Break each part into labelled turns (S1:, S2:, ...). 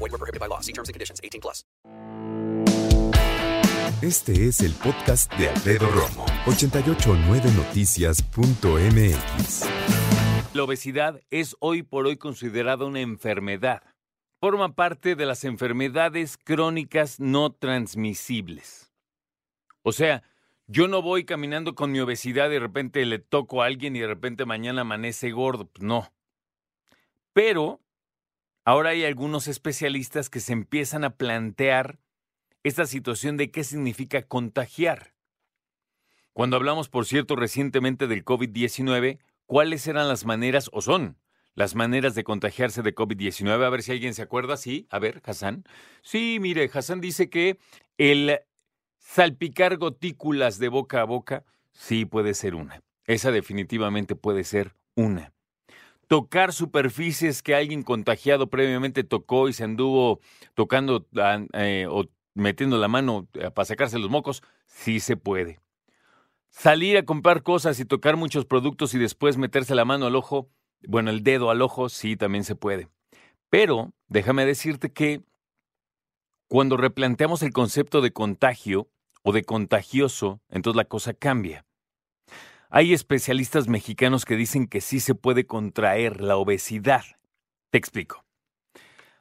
S1: Void were prohibited by law. See terms and conditions. 18 plus.
S2: Este es el podcast de Alfredo Romo. 889noticias.mx.
S3: La obesidad es hoy por hoy considerada una enfermedad. Forma parte de las enfermedades crónicas no transmisibles. O sea, yo no voy caminando con mi obesidad y de repente le toco a alguien y de repente mañana amanece gordo. Pues no. Pero ahora hay algunos especialistas que se empiezan a plantear esta situación de qué significa contagiar. Cuando hablamos, por cierto, recientemente del COVID-19, ¿cuáles eran las maneras, o son las maneras de contagiarse de COVID-19? A ver si alguien se acuerda. Sí, a ver, Hassan. Sí, mire, Hassan dice que el salpicar gotículas de boca a boca, sí puede ser una. Esa definitivamente puede ser una. Tocar superficies que alguien contagiado previamente tocó y se anduvo tocando eh, o metiendo la mano eh, para sacarse los mocos, sí se puede. Salir a comprar cosas y tocar muchos productos y después meterse la mano al ojo, bueno, el dedo al ojo, sí, también se puede. Pero déjame decirte que cuando replanteamos el concepto de contagio o de contagioso, entonces la cosa cambia. Hay especialistas mexicanos que dicen que sí se puede contraer la obesidad. Te explico.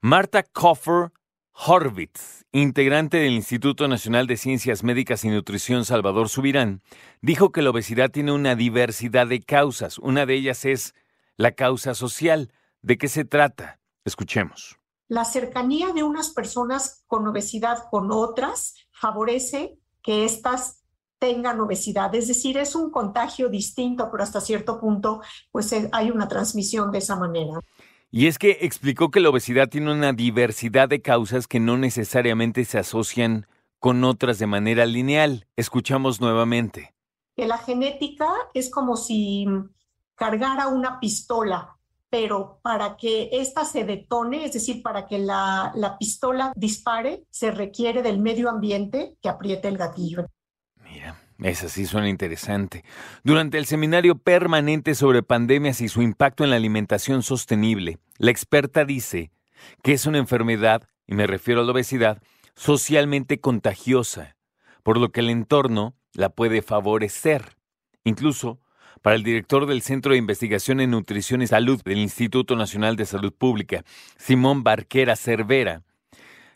S3: Marta Koffer Horvitz, integrante del Instituto Nacional de Ciencias Médicas y Nutrición Salvador Subirán, dijo que la obesidad tiene una diversidad de causas. Una de ellas es la causa social. ¿De qué se trata? Escuchemos.
S4: La cercanía de unas personas con obesidad con otras favorece que éstas tengan obesidad. Es decir, es un contagio distinto, pero hasta cierto punto, pues eh, hay una transmisión de esa manera.
S3: Y es que explicó que la obesidad tiene una diversidad de causas que no necesariamente se asocian con otras de manera lineal. Escuchamos nuevamente.
S4: Que la genética es como si cargara una pistola, pero para que ésta se detone, es decir, para que la, la pistola dispare, se requiere del medio ambiente que apriete el gatillo.
S3: Mira, esa sí suena interesante. Durante el seminario permanente sobre pandemias y su impacto en la alimentación sostenible, la experta dice que es una enfermedad, y me refiero a la obesidad, socialmente contagiosa, por lo que el entorno la puede favorecer. Incluso, para el director del Centro de Investigación en Nutrición y Salud del Instituto Nacional de Salud Pública, Simón Barquera Cervera,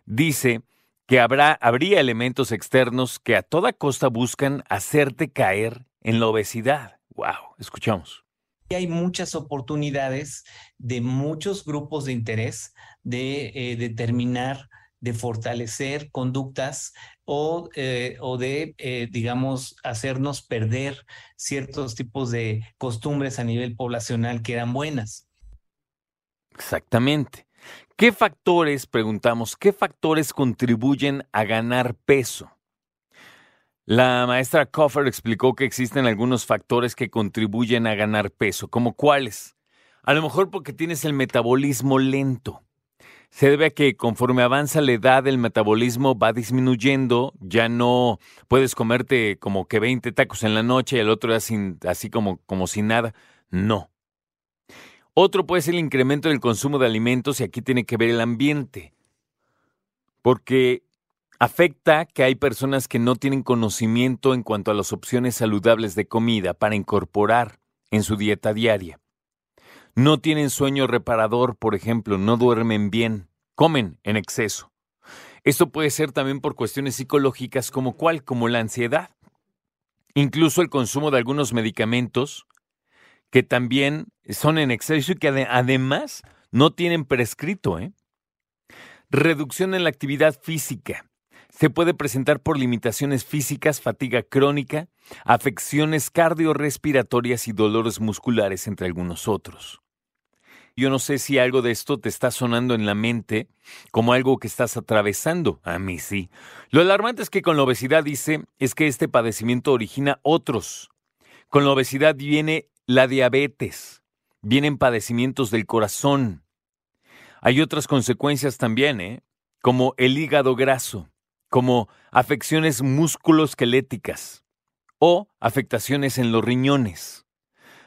S3: dice que habrá, habría elementos externos que a toda costa buscan hacerte caer en la obesidad. ¡Wow! Escuchamos.
S5: Hay muchas oportunidades de muchos grupos de interés de eh, determinar, de fortalecer conductas o, eh, o de, eh, digamos, hacernos perder ciertos tipos de costumbres a nivel poblacional que eran buenas.
S3: Exactamente. ¿Qué factores, preguntamos, qué factores contribuyen a ganar peso? La maestra Coffer explicó que existen algunos factores que contribuyen a ganar peso, como cuáles. A lo mejor porque tienes el metabolismo lento. Se debe a que conforme avanza la edad el metabolismo va disminuyendo, ya no puedes comerte como que 20 tacos en la noche y el otro así, así como, como sin nada. No. Otro puede ser el incremento del consumo de alimentos y aquí tiene que ver el ambiente. Porque afecta que hay personas que no tienen conocimiento en cuanto a las opciones saludables de comida para incorporar en su dieta diaria. No tienen sueño reparador, por ejemplo, no duermen bien, comen en exceso. Esto puede ser también por cuestiones psicológicas como cuál, como la ansiedad. Incluso el consumo de algunos medicamentos que también son en exceso y que además no tienen prescrito. ¿eh? Reducción en la actividad física. Se puede presentar por limitaciones físicas, fatiga crónica, afecciones cardiorrespiratorias y dolores musculares, entre algunos otros. Yo no sé si algo de esto te está sonando en la mente como algo que estás atravesando. A mí sí. Lo alarmante es que con la obesidad dice es que este padecimiento origina otros. Con la obesidad viene la diabetes, vienen padecimientos del corazón. Hay otras consecuencias también, ¿eh? como el hígado graso, como afecciones musculoesqueléticas o afectaciones en los riñones,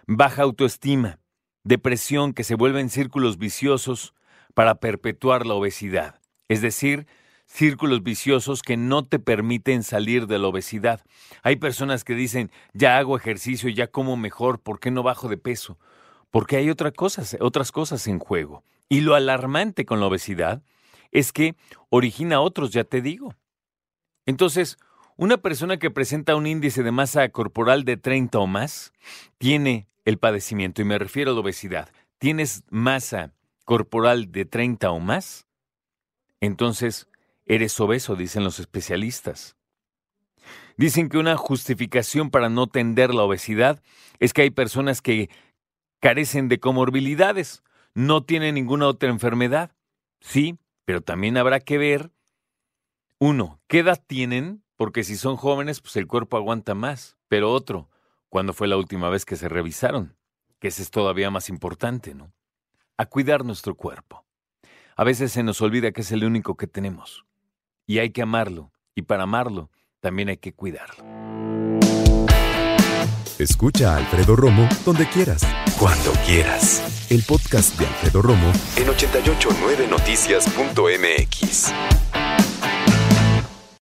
S3: baja autoestima, depresión que se vuelven círculos viciosos para perpetuar la obesidad, es decir, círculos viciosos que no te permiten salir de la obesidad. Hay personas que dicen, ya hago ejercicio, ya como mejor, ¿por qué no bajo de peso? Porque hay otra cosas, otras cosas en juego. Y lo alarmante con la obesidad es que origina otros, ya te digo. Entonces, una persona que presenta un índice de masa corporal de 30 o más tiene el padecimiento, y me refiero a la obesidad. ¿Tienes masa corporal de 30 o más? Entonces, eres obeso, dicen los especialistas. Dicen que una justificación para no tender la obesidad es que hay personas que carecen de comorbilidades, no tienen ninguna otra enfermedad. Sí, pero también habrá que ver, uno, ¿qué edad tienen? Porque si son jóvenes, pues el cuerpo aguanta más. Pero otro, ¿cuándo fue la última vez que se revisaron? Que ese es todavía más importante, ¿no? A cuidar nuestro cuerpo. A veces se nos olvida que es el único que tenemos. Y hay que amarlo. Y para amarlo, también hay que cuidarlo.
S2: Escucha a Alfredo Romo donde quieras. Cuando quieras. El podcast de Alfredo Romo en 889noticias.mx.